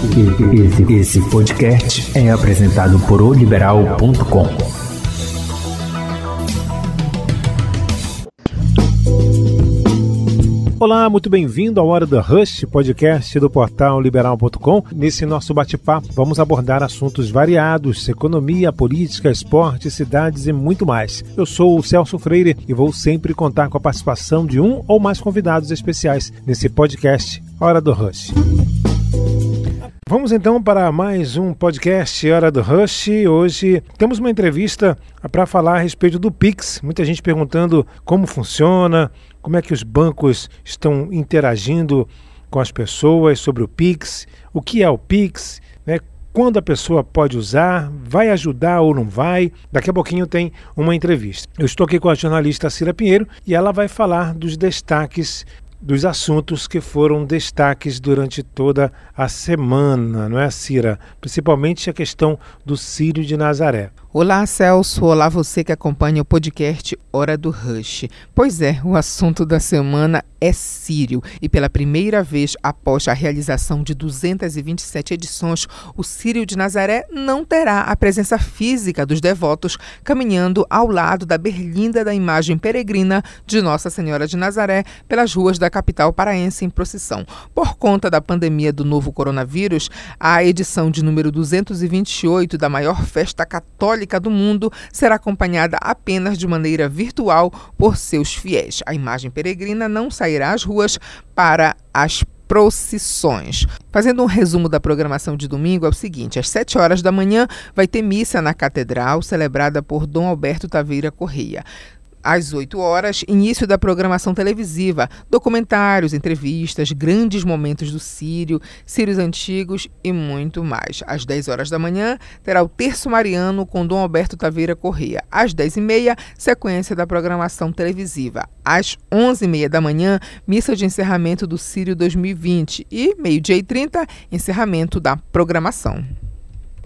Esse, esse podcast é apresentado por oliberal.com. Olá, muito bem-vindo ao Hora do Rush, podcast do portal liberal.com. Nesse nosso bate-papo, vamos abordar assuntos variados: economia, política, esporte, cidades e muito mais. Eu sou o Celso Freire e vou sempre contar com a participação de um ou mais convidados especiais nesse podcast Hora do Rush. Vamos então para mais um podcast Hora do Rush. Hoje temos uma entrevista para falar a respeito do Pix. Muita gente perguntando como funciona, como é que os bancos estão interagindo com as pessoas sobre o Pix, o que é o Pix, né? quando a pessoa pode usar, vai ajudar ou não vai. Daqui a pouquinho tem uma entrevista. Eu estou aqui com a jornalista Cira Pinheiro e ela vai falar dos destaques dos assuntos que foram destaques durante toda a semana, não é, Cira? Principalmente a questão do Sírio de Nazaré. Olá, Celso. Olá, você que acompanha o podcast Hora do Rush. Pois é, o assunto da semana é Sírio. E pela primeira vez após a realização de 227 edições, o Sírio de Nazaré não terá a presença física dos devotos caminhando ao lado da berlinda da imagem peregrina de Nossa Senhora de Nazaré pelas ruas da capital paraense em procissão. Por conta da pandemia do novo coronavírus, a edição de número 228 da maior festa católica católica do mundo será acompanhada apenas de maneira virtual por seus fiéis. A imagem peregrina não sairá às ruas para as procissões. Fazendo um resumo da programação de domingo, é o seguinte: às 7 horas da manhã vai ter missa na Catedral, celebrada por Dom Alberto Taveira Correia às 8 horas, início da programação televisiva, documentários, entrevistas, grandes momentos do Sírio, Sírios antigos e muito mais. Às 10 horas da manhã, terá o Terço Mariano com Dom Alberto Taveira Correia. Às 10h30, sequência da programação televisiva. Às 11h30 da manhã, missa de encerramento do Sírio 2020 e meio-dia e 30, encerramento da programação.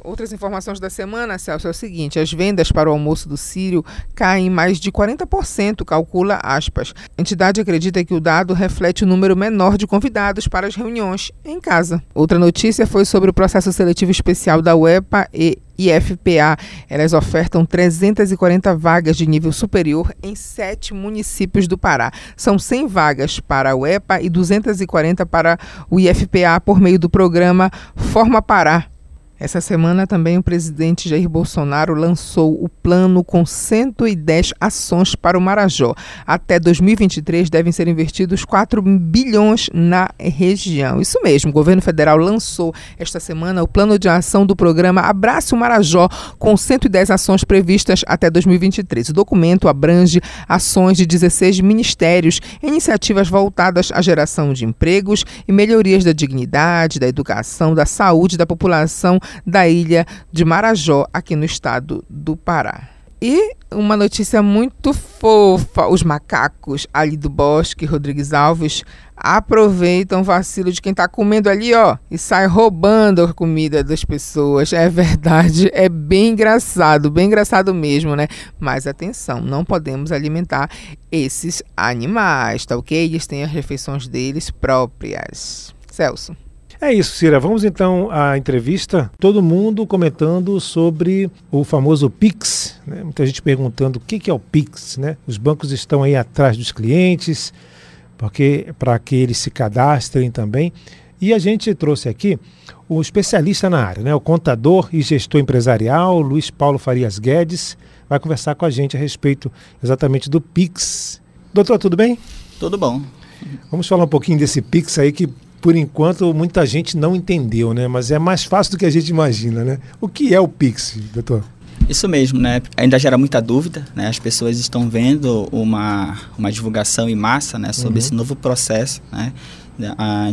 Outras informações da semana, Celso, é o seguinte: as vendas para o almoço do Sírio caem mais de 40%, calcula aspas. A entidade acredita que o dado reflete o número menor de convidados para as reuniões em casa. Outra notícia foi sobre o processo seletivo especial da UEPA e IFPA. Elas ofertam 340 vagas de nível superior em sete municípios do Pará. São 100 vagas para a UEPA e 240 para o IFPA por meio do programa Forma Pará essa semana também o presidente Jair Bolsonaro lançou o plano com 110 ações para o Marajó. Até 2023 devem ser investidos 4 bilhões na região. Isso mesmo, o governo federal lançou esta semana o plano de ação do programa Abraço Marajó com 110 ações previstas até 2023. O documento abrange ações de 16 ministérios, iniciativas voltadas à geração de empregos e melhorias da dignidade, da educação, da saúde da população da ilha de Marajó, aqui no estado do Pará. E uma notícia muito fofa: os macacos ali do bosque, Rodrigues Alves, aproveitam o vacilo de quem está comendo ali, ó, e sai roubando a comida das pessoas. É verdade, é bem engraçado, bem engraçado mesmo, né? Mas atenção, não podemos alimentar esses animais, tá ok? Eles têm as refeições deles próprias. Celso. É isso, Cira. Vamos então à entrevista. Todo mundo comentando sobre o famoso Pix. Né? Muita gente perguntando o que é o Pix. Né? Os bancos estão aí atrás dos clientes porque para que eles se cadastrem também. E a gente trouxe aqui o especialista na área, né? o contador e gestor empresarial Luiz Paulo Farias Guedes, vai conversar com a gente a respeito exatamente do Pix. Doutor, tudo bem? Tudo bom. Vamos falar um pouquinho desse Pix aí que por enquanto, muita gente não entendeu, né? Mas é mais fácil do que a gente imagina, né? O que é o Pix, doutor? Isso mesmo, né? Ainda gera muita dúvida, né? As pessoas estão vendo uma, uma divulgação em massa, né? Sobre uhum. esse novo processo, né?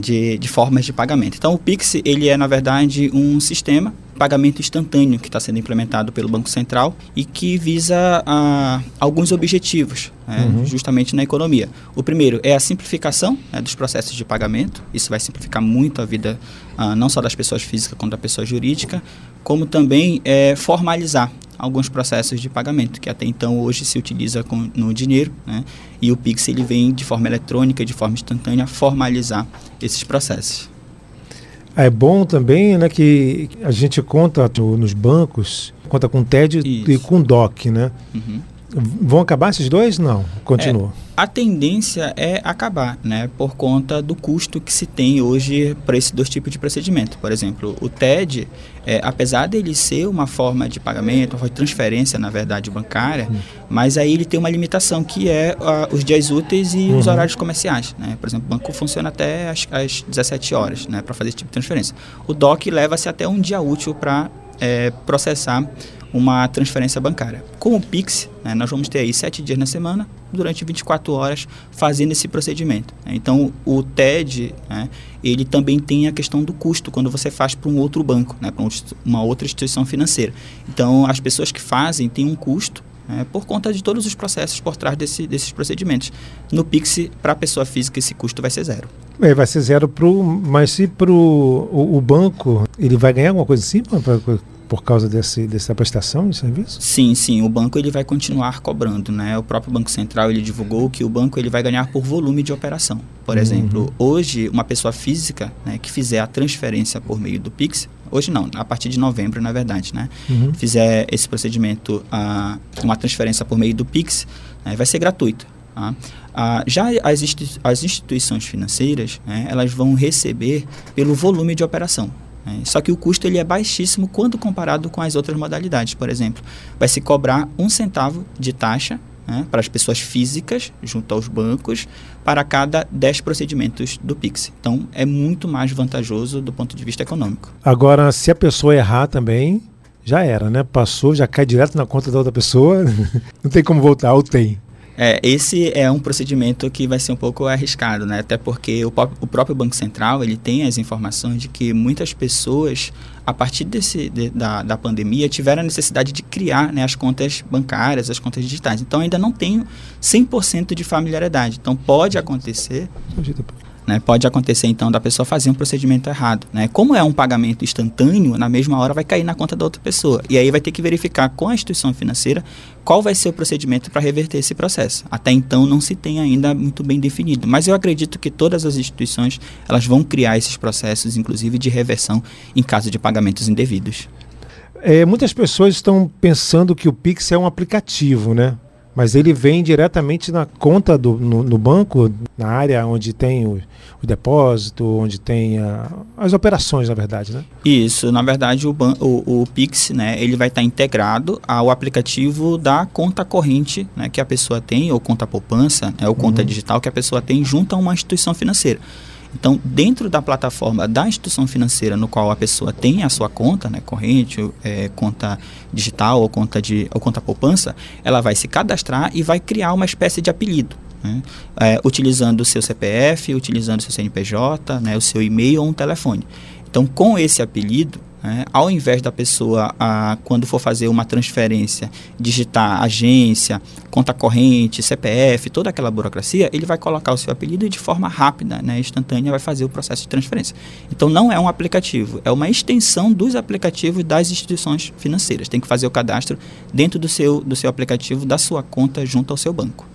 De, de formas de pagamento. Então, o Pix, ele é, na verdade, um sistema pagamento instantâneo que está sendo implementado pelo Banco Central e que visa ah, alguns objetivos, né, uhum. justamente na economia. O primeiro é a simplificação né, dos processos de pagamento. Isso vai simplificar muito a vida ah, não só das pessoas físicas quanto da pessoa jurídica, como também é, formalizar alguns processos de pagamento que até então hoje se utiliza com, no dinheiro, né, e o Pix ele vem de forma eletrônica, de forma instantânea, formalizar esses processos. É bom também né, que a gente conta nos bancos, conta com TED Isso. e com DOC, né? Uhum. Vão acabar esses dois? Não, continua. É, a tendência é acabar, né, por conta do custo que se tem hoje para esses dois tipos de procedimento. Por exemplo, o TED, é, apesar dele ser uma forma de pagamento, uma forma de transferência, na verdade, bancária, uhum. mas aí ele tem uma limitação que é uh, os dias úteis e uhum. os horários comerciais. Né? Por exemplo, o banco funciona até as, as 17 horas né, para fazer esse tipo de transferência. O DOC leva-se até um dia útil para é, processar uma transferência bancária. Com o Pix, né, nós vamos ter aí sete dias na semana, durante 24 horas, fazendo esse procedimento. Né. Então, o TED, né, ele também tem a questão do custo quando você faz para um outro banco, né, para uma outra instituição financeira. Então, as pessoas que fazem têm um custo né, por conta de todos os processos por trás desse, desses procedimentos. No Pix, para a pessoa física, esse custo vai ser zero. É, vai ser zero, pro, mas se para o, banco, ele vai ganhar alguma coisa pra por causa desse, dessa prestação de serviço? Sim, sim. O banco ele vai continuar cobrando, né? O próprio Banco Central ele divulgou que o banco ele vai ganhar por volume de operação. Por uhum. exemplo, hoje uma pessoa física né, que fizer a transferência por meio do Pix, hoje não, a partir de novembro, na verdade, né? Uhum. Fizer esse procedimento, uh, uma transferência por meio do Pix, né, vai ser gratuito. Tá? Já as, as instituições financeiras, né, elas vão receber pelo volume de operação. Né? Só que o custo ele é baixíssimo quando comparado com as outras modalidades. Por exemplo, vai se cobrar um centavo de taxa né, para as pessoas físicas, junto aos bancos, para cada 10 procedimentos do Pix. Então, é muito mais vantajoso do ponto de vista econômico. Agora, se a pessoa errar também, já era, né? Passou, já cai direto na conta da outra pessoa. Não tem como voltar, ou tem? É, esse é um procedimento que vai ser um pouco arriscado, né? Até porque o, o, próprio Banco Central ele tem as informações de que muitas pessoas, a partir desse, de, da, da pandemia, tiveram a necessidade de criar né, as contas bancárias, as contas digitais. Então ainda não tenho 100% de familiaridade. Então pode acontecer né? Pode acontecer então da pessoa fazer um procedimento errado. Né? Como é um pagamento instantâneo, na mesma hora vai cair na conta da outra pessoa. E aí vai ter que verificar com a instituição financeira qual vai ser o procedimento para reverter esse processo. Até então não se tem ainda muito bem definido. Mas eu acredito que todas as instituições elas vão criar esses processos, inclusive de reversão em caso de pagamentos indevidos. É, muitas pessoas estão pensando que o Pix é um aplicativo, né? Mas ele vem diretamente na conta do, no, no banco, na área onde tem o, o depósito, onde tem a, as operações, na verdade, né? Isso, na verdade o, o, o Pix, né, ele vai estar integrado ao aplicativo da conta corrente, né, que a pessoa tem, ou conta poupança, né, ou conta uhum. digital que a pessoa tem junto a uma instituição financeira. Então, dentro da plataforma da instituição financeira no qual a pessoa tem a sua conta, né, corrente, é, conta digital ou conta, de, ou conta poupança, ela vai se cadastrar e vai criar uma espécie de apelido. Né, é, utilizando o seu CPF, utilizando o seu CNPJ, né, o seu e-mail ou um telefone. Então, com esse apelido, né? Ao invés da pessoa, a, quando for fazer uma transferência, digitar agência, conta corrente, CPF, toda aquela burocracia, ele vai colocar o seu apelido e de forma rápida, né, instantânea, vai fazer o processo de transferência. Então não é um aplicativo, é uma extensão dos aplicativos das instituições financeiras. Tem que fazer o cadastro dentro do seu, do seu aplicativo, da sua conta junto ao seu banco.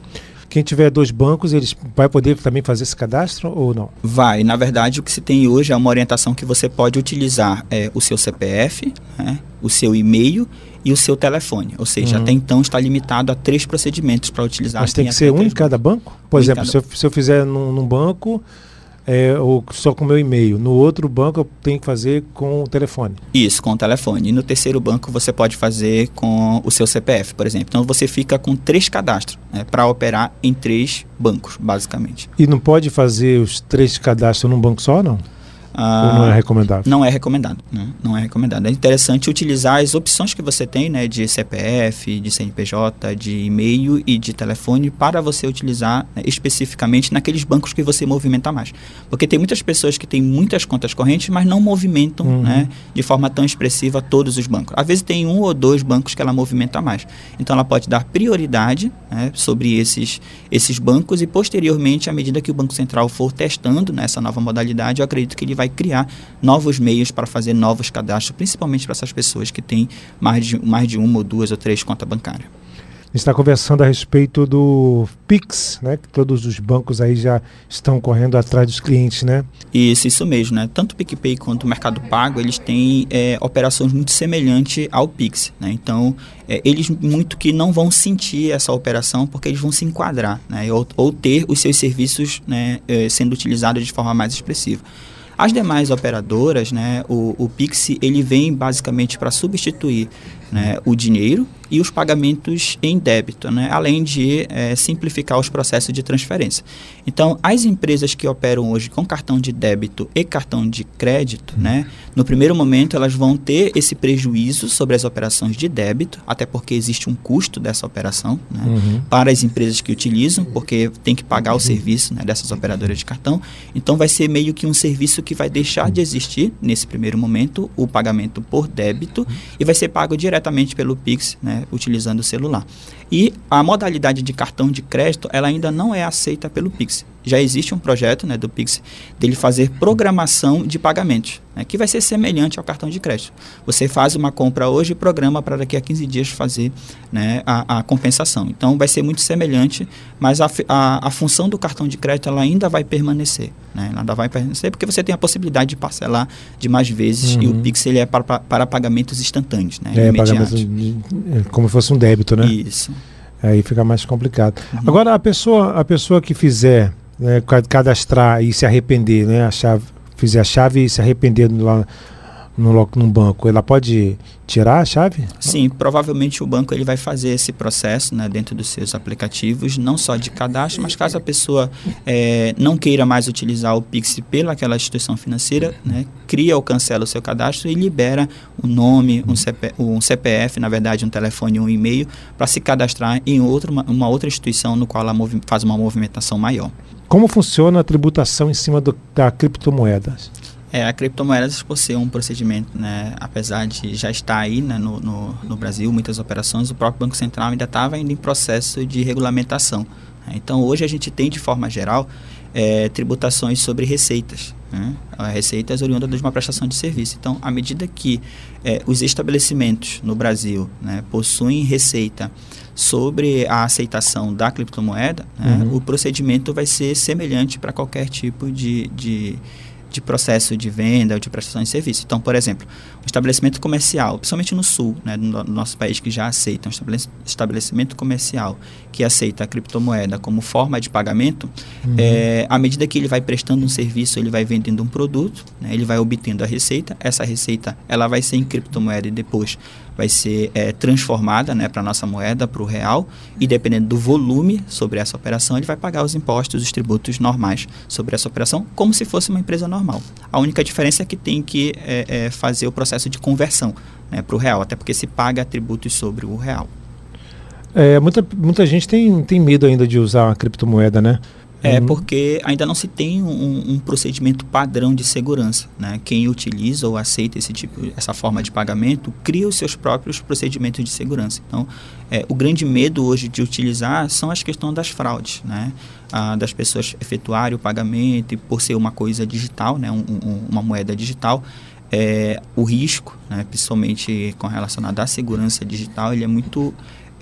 Quem tiver dois bancos, eles vai poder também fazer esse cadastro ou não? Vai. Na verdade, o que se tem hoje é uma orientação que você pode utilizar é, o seu CPF, né, o seu e-mail e o seu telefone. Ou seja, uhum. até então está limitado a três procedimentos para utilizar. Mas tem que ser um em cada banco? Por um exemplo, cada... se, eu, se eu fizer num, num banco é, ou só com o meu e-mail. No outro banco eu tenho que fazer com o telefone. Isso, com o telefone. E no terceiro banco você pode fazer com o seu CPF, por exemplo. Então você fica com três cadastros né, para operar em três bancos, basicamente. E não pode fazer os três cadastros num banco só, não? Ah, Ou não é recomendável? Não é recomendado. Né? Não é recomendado. É interessante utilizar as opções que você tem, né, de CPF, de CNPJ, de e-mail e de telefone para você utilizar né, especificamente naqueles bancos que você movimenta mais. Porque tem muitas pessoas que têm muitas contas correntes, mas não movimentam uhum. né, de forma tão expressiva todos os bancos. Às vezes tem um ou dois bancos que ela movimenta mais. Então ela pode dar prioridade né, sobre esses, esses bancos e posteriormente, à medida que o Banco Central for testando nessa nova modalidade, eu acredito que ele vai vai criar novos meios para fazer novos cadastros, principalmente para essas pessoas que têm mais de, mais de uma ou duas ou três contas bancárias. gente está conversando a respeito do Pix, né? Que todos os bancos aí já estão correndo atrás dos clientes, né? Isso, isso mesmo, né? Tanto o PicPay quanto o Mercado Pago, eles têm é, operações muito semelhantes ao Pix, né? Então, é, eles muito que não vão sentir essa operação porque eles vão se enquadrar, né? Ou, ou ter os seus serviços né, é, sendo utilizados de forma mais expressiva. As demais operadoras, né, o, o Pix ele vem basicamente para substituir né, o dinheiro e os pagamentos em débito, né, além de é, simplificar os processos de transferência. Então, as empresas que operam hoje com cartão de débito e cartão de crédito, uhum. né, no primeiro momento elas vão ter esse prejuízo sobre as operações de débito, até porque existe um custo dessa operação né, uhum. para as empresas que utilizam, porque tem que pagar o uhum. serviço né, dessas operadoras de cartão. Então, vai ser meio que um serviço que vai deixar de existir nesse primeiro momento o pagamento por débito uhum. e vai ser pago diretamente diretamente pelo Pix, né, utilizando o celular. E a modalidade de cartão de crédito, ela ainda não é aceita pelo Pix. Já existe um projeto né, do Pix dele fazer programação de pagamentos, né, que vai ser semelhante ao cartão de crédito. Você faz uma compra hoje e programa para daqui a 15 dias fazer né, a, a, compensação. Então vai ser muito semelhante, mas a, a, a, função do cartão de crédito ela ainda vai permanecer. Né, ela ainda vai permanecer porque você tem a possibilidade de parcelar de mais vezes uhum. e o Pix ele é para, para pagamentos instantâneos, né, é, pagamentos como se fosse um débito, né? Isso. Aí fica mais complicado. Uhum. Agora, a pessoa, a pessoa que fizer, né, cadastrar e se arrepender, né? A chave, fizer a chave e se arrepender lá no, num banco, ela pode tirar a chave? Sim, provavelmente o banco ele vai fazer esse processo né, dentro dos seus aplicativos, não só de cadastro, mas caso a pessoa é, não queira mais utilizar o Pix pelaquela instituição financeira, né, cria ou cancela o seu cadastro e libera o nome, um, CP, um CPF, na verdade um telefone um e-mail, para se cadastrar em outra, uma, uma, outra instituição no qual ela faz uma movimentação maior. Como funciona a tributação em cima do, da criptomoedas? É, a criptomoedas, por ser um procedimento, né, apesar de já estar aí né, no, no, no, Brasil, muitas operações, o próprio Banco Central ainda estava ainda em processo de regulamentação. Né. Então, hoje a gente tem, de forma geral, é, tributações sobre receitas. Né? Receitas oriundas de uma prestação de serviço. Então, à medida que é, os estabelecimentos no Brasil né, possuem receita sobre a aceitação da criptomoeda, né, uhum. o procedimento vai ser semelhante para qualquer tipo de, de de processo de venda ou de prestação de serviço. Então, por exemplo, estabelecimento comercial, principalmente no sul, né, no nosso país que já aceita, um estabelecimento comercial que aceita a criptomoeda como forma de pagamento, uhum. é, à medida que ele vai prestando um serviço, ele vai vendendo um produto, né, ele vai obtendo a receita, essa receita ela vai ser em criptomoeda e depois vai ser é, transformada né, para a nossa moeda, para o real, e dependendo do volume sobre essa operação, ele vai pagar os impostos, os tributos normais sobre essa operação, como se fosse uma empresa normal. A única diferença é que tem que é, fazer o processo de conversão né, para o real, até porque se paga tributos sobre o real. É, muita, muita gente tem, tem medo ainda de usar a criptomoeda, né? É uhum. porque ainda não se tem um, um, procedimento padrão de segurança. Né? Quem utiliza ou aceita esse tipo, essa forma de pagamento cria os seus próprios procedimentos de segurança. Então, é, o grande medo hoje de utilizar são as questões das fraudes, né? Ah, das pessoas efetuarem o pagamento e por ser uma coisa digital, né? Um, um, uma moeda digital, é, o risco, né? principalmente com relação à segurança digital, ele é muito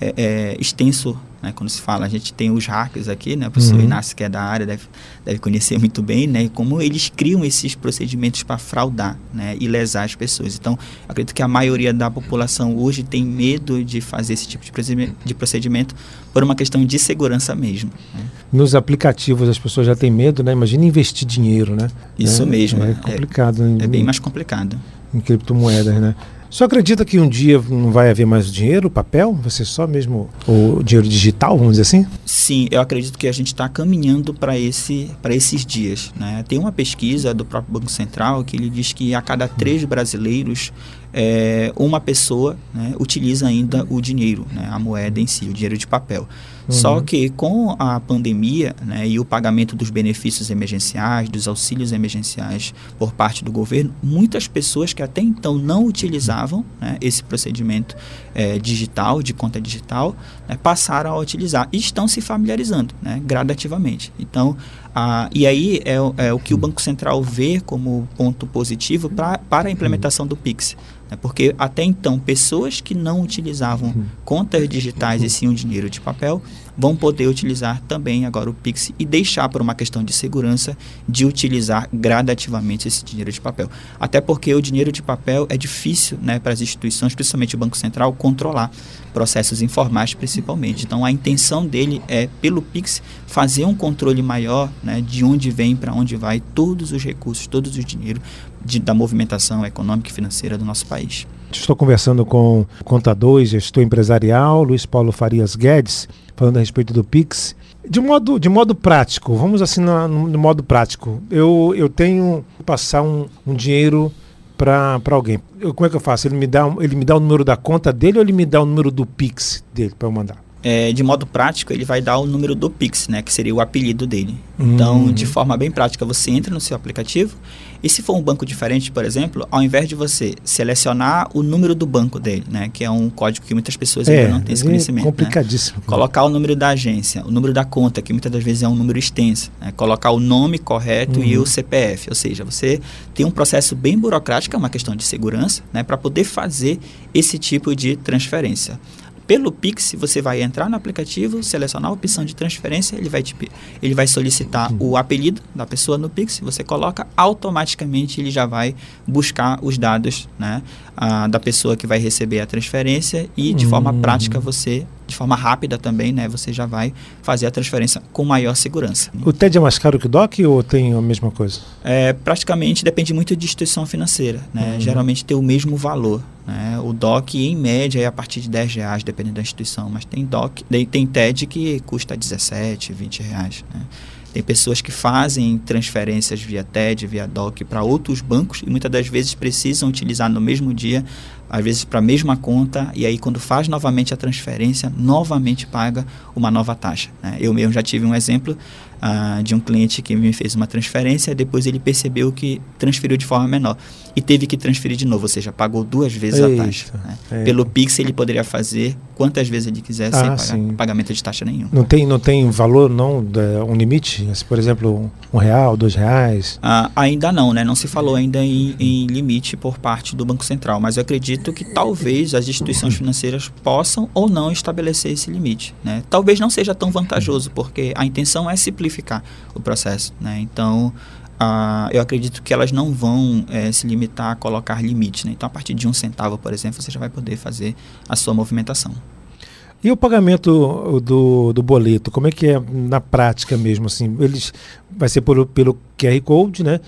é, é, extenso né? Quando se fala, a gente tem os hackers aqui, né? O professor uhum. Inácio, que é da área, deve, deve conhecer muito bem, né? Como eles criam esses procedimentos para fraudar, né? E lesar as pessoas. Então, acredito que a maioria da população hoje tem medo de fazer esse tipo de procedimento, de procedimento por uma questão de segurança mesmo. Né? Nos aplicativos as pessoas já têm medo, né? Imagina investir dinheiro, né? Isso é, mesmo. É, é complicado. É, é bem mais complicado. Em criptomoedas, né? Só acredita que um dia não vai haver mais dinheiro, papel? Você só mesmo o dinheiro digital, vamos dizer assim? Sim, eu acredito que a gente está caminhando para esse, esses dias. Né? Tem uma pesquisa do próprio Banco Central que ele diz que a cada três brasileiros é, uma pessoa né, utiliza ainda o dinheiro, né, a moeda em si, o dinheiro de papel. Uhum. Só que com a pandemia né, e o pagamento dos benefícios emergenciais, dos auxílios emergenciais por parte do governo, muitas pessoas que até então não utilizavam né, esse procedimento é, digital, de conta digital, né, passaram a utilizar e estão se familiarizando né, gradativamente. Então, a, e aí é, é, o que o Banco Central vê como ponto positivo pra, para a implementação do PIX. Né? Porque até então, pessoas que não utilizavam uhum. contas digitais e sim o dinheiro de papel vão poder utilizar também agora o Pix e deixar por uma questão de segurança de utilizar gradativamente esse dinheiro de papel. Até porque o dinheiro de papel é difícil né, para as instituições, principalmente o Banco Central, controlar processos informais principalmente. Então a intenção dele é, pelo Pix, fazer um controle maior né, de onde vem, para onde vai todos os recursos, todos os dinheiro de, da movimentação econômica e financeira do nosso país. Estou conversando com o contador e gestor empresarial Luiz Paulo Farias Guedes, falando a respeito do Pix. De modo, de modo prático, vamos assim no, modo prático. Eu, eu tenho que passar um, um dinheiro para alguém. Eu, como é que eu faço? Ele me, dá, ele me dá o número da conta dele ou ele me dá o número do Pix dele para eu mandar? É, de modo prático, ele vai dar o número do Pix, né, que seria o apelido dele. Então, de forma bem prática, você entra no seu aplicativo e se for um banco diferente, por exemplo, ao invés de você selecionar o número do banco dele, né, que é um código que muitas pessoas é, ainda não têm esse é conhecimento, é complicadíssimo. Né? Colocar o número da agência, o número da conta, que muitas das vezes é um número extenso, né? colocar o nome correto uhum. e o CPF, ou seja, você tem um processo bem burocrático, é uma questão de segurança, né, para poder fazer esse tipo de transferência. Pelo Pix, você vai entrar no aplicativo, selecionar a opção de transferência, ele vai, te, ele vai solicitar o apelido da pessoa no Pix, você coloca, automaticamente ele já vai buscar os dados né, a, da pessoa que vai receber a transferência e de forma uhum. prática você de forma rápida também, né? Você já vai fazer a transferência com maior segurança. O TED é mais caro que o DOC ou tem a mesma coisa? É, praticamente depende muito de instituição financeira, né? Uhum. Geralmente tem o mesmo valor, né? O DOC em média é a partir de 10 reais, dependendo da instituição, mas tem DOC, tem TED que custa 17, 20 reais, né? Tem pessoas que fazem transferências via TED, via DOC para outros bancos e muitas das vezes precisam utilizar no mesmo dia, às vezes para a mesma conta, e aí quando faz novamente a transferência, novamente paga uma nova taxa. Né? Eu mesmo já tive um exemplo uh, de um cliente que me fez uma transferência e depois ele percebeu que transferiu de forma menor e teve que transferir de novo, ou seja, pagou duas vezes Eita, a taxa. Né? Pelo Pix ele poderia fazer quantas vezes ele quisesse ah, sem pagar, pagamento de taxa nenhum. Não tem, não tem valor, não, um limite? Por exemplo, um real, dois reais? Ah, ainda não, né? Não se falou ainda em, em, limite por parte do Banco Central, mas eu acredito que talvez as instituições financeiras possam ou não estabelecer esse limite. Né? Talvez não seja tão vantajoso, porque a intenção é simplificar o processo. Né? Então, Uh, eu acredito que elas não vão é, se limitar a colocar limites. Né? Então, a partir de um centavo, por exemplo, você já vai poder fazer a sua movimentação. E o pagamento do, do boleto, como é que é na prática mesmo? Assim, eles vai ser por, pelo QR Code, né?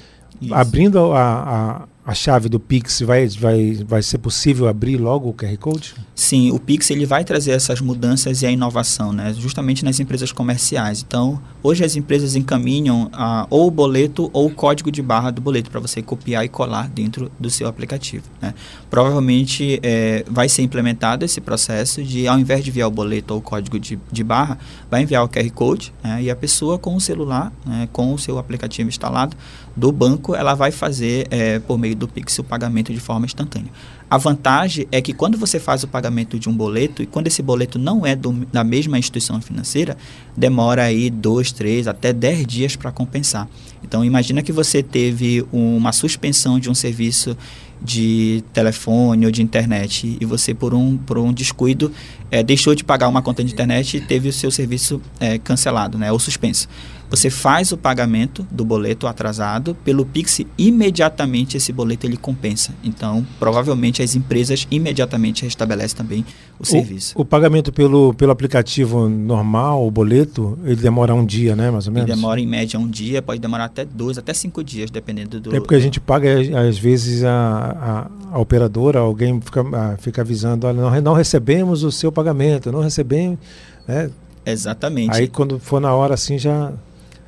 Isso. Abrindo a, a a chave do Pix vai, vai, vai ser possível abrir logo o QR Code? Sim, o Pix ele vai trazer essas mudanças e a inovação, né? justamente nas empresas comerciais. Então, hoje as empresas encaminham ah, ou o boleto ou o código de barra do boleto para você copiar e colar dentro do seu aplicativo. Né? Provavelmente é, vai ser implementado esse processo de, ao invés de enviar o boleto ou o código de, de barra, vai enviar o QR Code né? e a pessoa com o celular, né? com o seu aplicativo instalado do banco, ela vai fazer é, por meio do Pix o pagamento de forma instantânea. A vantagem é que quando você faz o pagamento de um boleto, e quando esse boleto não é do, da mesma instituição financeira, demora aí dois, três, até dez dias para compensar. Então imagina que você teve uma suspensão de um serviço de telefone ou de internet e você por um, por um descuido é, deixou de pagar uma conta de internet e teve o seu serviço é, cancelado né, ou suspenso. Você faz o pagamento do boleto atrasado pelo Pix, imediatamente esse boleto ele compensa. Então, provavelmente as empresas imediatamente restabelecem também o, o serviço. O pagamento pelo, pelo aplicativo normal, o boleto, ele demora um dia, né, mais ou menos? Ele demora em média um dia, pode demorar até dois, até cinco dias, dependendo do. É porque a gente paga, às vezes, a, a, a operadora, alguém fica, fica avisando, olha, não, não recebemos o seu pagamento, não recebemos. Né? Exatamente. Aí quando for na hora assim já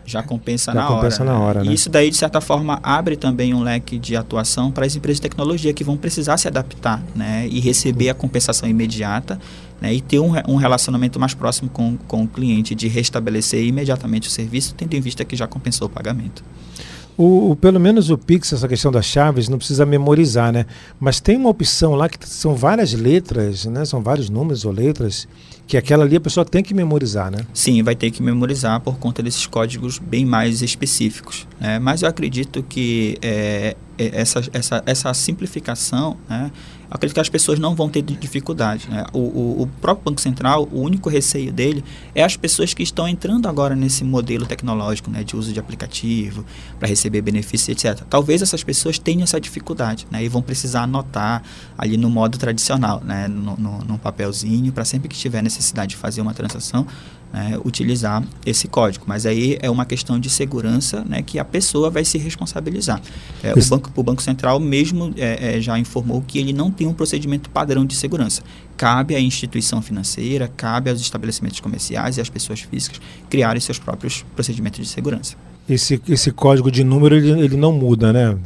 já compensa, já na, compensa hora, na hora. Né? E isso daí, de certa forma, abre também um leque de atuação para as empresas de tecnologia que vão precisar se adaptar né? e receber a compensação imediata né? e ter um, um relacionamento mais próximo com, com o cliente, de restabelecer imediatamente o serviço, tendo em vista que já compensou o pagamento. O, o, pelo menos o Pix, essa questão das chaves, não precisa memorizar, né? Mas tem uma opção lá que são várias letras, né? São vários números ou letras que aquela ali a pessoa tem que memorizar, né? Sim, vai ter que memorizar por conta desses códigos bem mais específicos. Né? Mas eu acredito que é, essa, essa, essa simplificação, né, acredito que as pessoas não vão ter dificuldade. Né? O, o, o, próprio Banco Central, o único receio dele é as pessoas que estão entrando agora nesse modelo tecnológico né, de uso de aplicativo para receber benefícios, etc. Talvez essas pessoas tenham essa dificuldade né, e vão precisar anotar ali no modo tradicional, né, no, no, papelzinho, para sempre que tiver necessidade de fazer uma transação, né, utilizar esse código. Mas aí é uma questão de segurança né, que a pessoa vai se responsabilizar. É, o, banco, o Banco Central mesmo é, é, já informou que ele não tem um procedimento padrão de segurança. Cabe à instituição financeira, cabe aos estabelecimentos comerciais e às pessoas físicas criarem seus próprios procedimentos de segurança. Esse, esse código de número ele, ele não muda, né?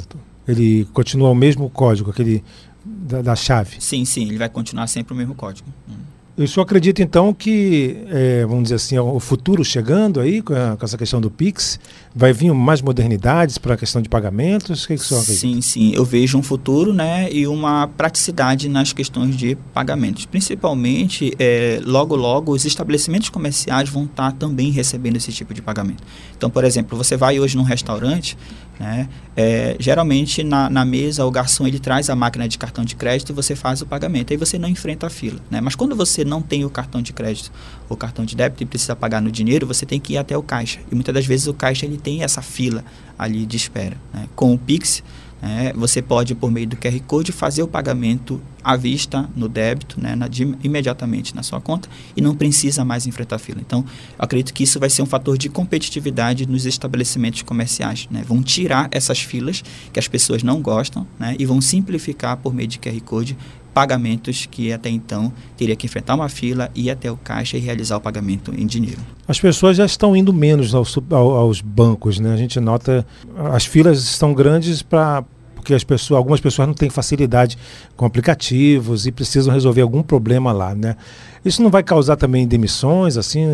Ele continua o mesmo código, aquele da, da chave. Sim, sim, ele vai continuar sempre o mesmo código. Hum. Eu só acredito então que, é, vamos dizer assim, o futuro chegando aí com, essa questão do Pix, vai vir mais modernidades para a questão de pagamentos? O que, que o? Sim, sim. Eu vejo um futuro né, e uma praticidade nas questões de pagamentos. Principalmente, é, logo, logo, os estabelecimentos comerciais vão estar também recebendo esse tipo de pagamento. Então, por exemplo, você vai hoje num restaurante, né? É, geralmente na, na, mesa o garçom ele traz a máquina de cartão de crédito e você faz o pagamento. Aí você não enfrenta a fila. Né? Mas quando você não tem o cartão de crédito ou cartão de débito e precisa pagar no dinheiro, você tem que ir até o caixa. E muitas das vezes o caixa ele tem essa fila ali de espera. Né? Com o Pix é, você pode, por meio do QR Code, fazer o pagamento à vista, no débito, né, na, de, imediatamente na sua conta e não precisa mais enfrentar fila. Então, acredito que isso vai ser um fator de competitividade nos estabelecimentos comerciais. Né? Vão tirar essas filas que as pessoas não gostam né, e vão simplificar, por meio de QR Code, pagamentos que até então teria que enfrentar uma fila, ir até o caixa e realizar o pagamento em dinheiro. As pessoas já estão indo menos aos, aos bancos, né? A gente nota as filas estão grandes para porque as pessoas, algumas pessoas não têm facilidade com aplicativos e precisam resolver algum problema lá, né? Isso não vai causar também demissões, assim,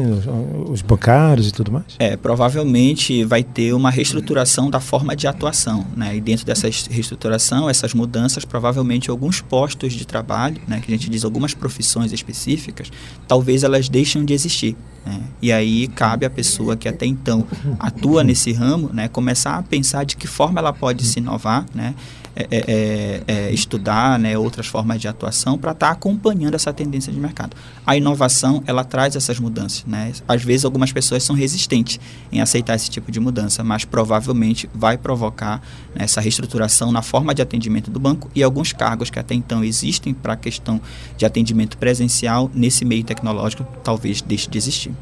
os bancários e tudo mais? É, provavelmente vai ter uma reestruturação da forma de atuação, né? E dentro dessa reestruturação, essas mudanças, provavelmente alguns postos de trabalho, né? Que a gente diz algumas profissões específicas, talvez elas deixem de existir. Né? E aí cabe à pessoa que até então atua nesse ramo, né? Começar a pensar de que forma ela pode se inovar, né? É, é, é, é, estudar né, outras formas de atuação para estar tá acompanhando essa tendência de mercado. A inovação, ela traz essas mudanças. Né? Às vezes, algumas pessoas são resistentes em aceitar esse tipo de mudança, mas provavelmente vai provocar né, essa reestruturação na forma de atendimento do banco e alguns cargos que até então existem para a questão de atendimento presencial, nesse meio tecnológico, talvez deixe de existir.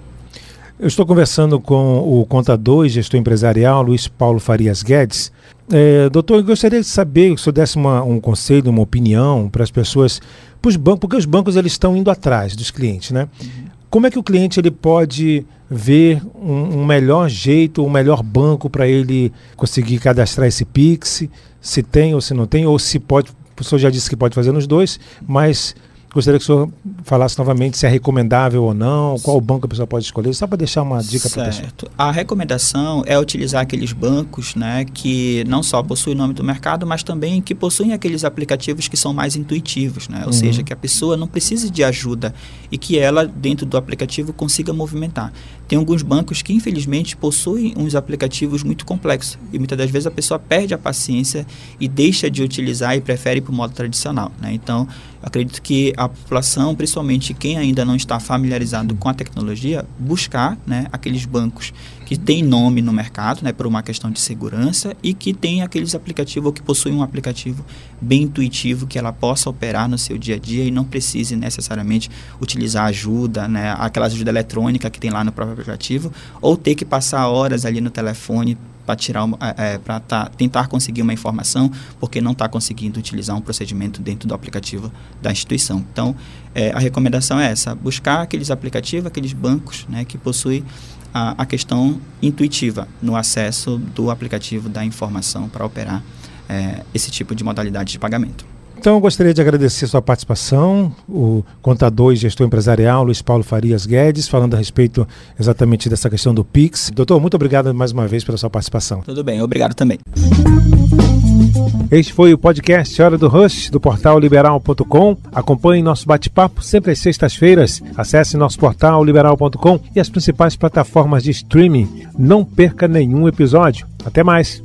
Eu estou conversando com o contador e gestor empresarial Luiz Paulo Farias Guedes. É, doutor, eu gostaria de saber se o senhor desse uma, um conselho, uma opinião para as pessoas, para os bancos, porque os bancos eles estão indo atrás dos clientes, né? Uhum. Como é que o cliente ele pode ver um, um melhor jeito, um melhor banco para ele conseguir cadastrar esse Pix, se tem ou se não tem, ou se pode, o senhor já disse que pode fazer nos dois, mas Gostaria que o senhor falasse novamente se é recomendável ou não, qual banco a pessoa pode escolher, só para deixar uma dica para a pessoa. A recomendação é utilizar aqueles bancos né, que não só possuem o nome do mercado, mas também que possuem aqueles aplicativos que são mais intuitivos, né? ou uhum. seja, que a pessoa não precise de ajuda e que ela, dentro do aplicativo, consiga movimentar. Tem alguns bancos que, infelizmente, possuem uns aplicativos muito complexos e muitas das vezes a pessoa perde a paciência e deixa de utilizar e prefere para o modo tradicional. Né? Então, acredito que a população, principalmente quem ainda não está familiarizado com a tecnologia, buscar né, aqueles bancos que têm nome no mercado, né, por uma questão de segurança, e que tem aqueles aplicativos ou que possuem um aplicativo bem intuitivo que ela possa operar no seu dia a dia e não precise necessariamente utilizar ajuda, né, aquela ajuda eletrônica que tem lá no próprio aplicativo, ou ter que passar horas ali no telefone para tirar é, é para tá, tentar conseguir uma informação porque não está conseguindo utilizar um procedimento dentro do aplicativo da instituição. Então, é, a recomendação é essa: buscar aqueles aplicativos, aqueles bancos né, que possuem a, a questão intuitiva no acesso do aplicativo da informação para operar é, esse tipo de modalidade de pagamento. Então, eu gostaria de agradecer sua participação, o contador e gestor empresarial Luiz Paulo Farias Guedes, falando a respeito exatamente dessa questão do Pix. Doutor, muito obrigado mais uma vez pela sua participação. Tudo bem, obrigado também. Este foi o podcast Hora do Rush, do portal liberal.com. Acompanhe nosso bate-papo sempre às sextas-feiras. Acesse nosso portal liberal.com e as principais plataformas de streaming. Não perca nenhum episódio. Até mais.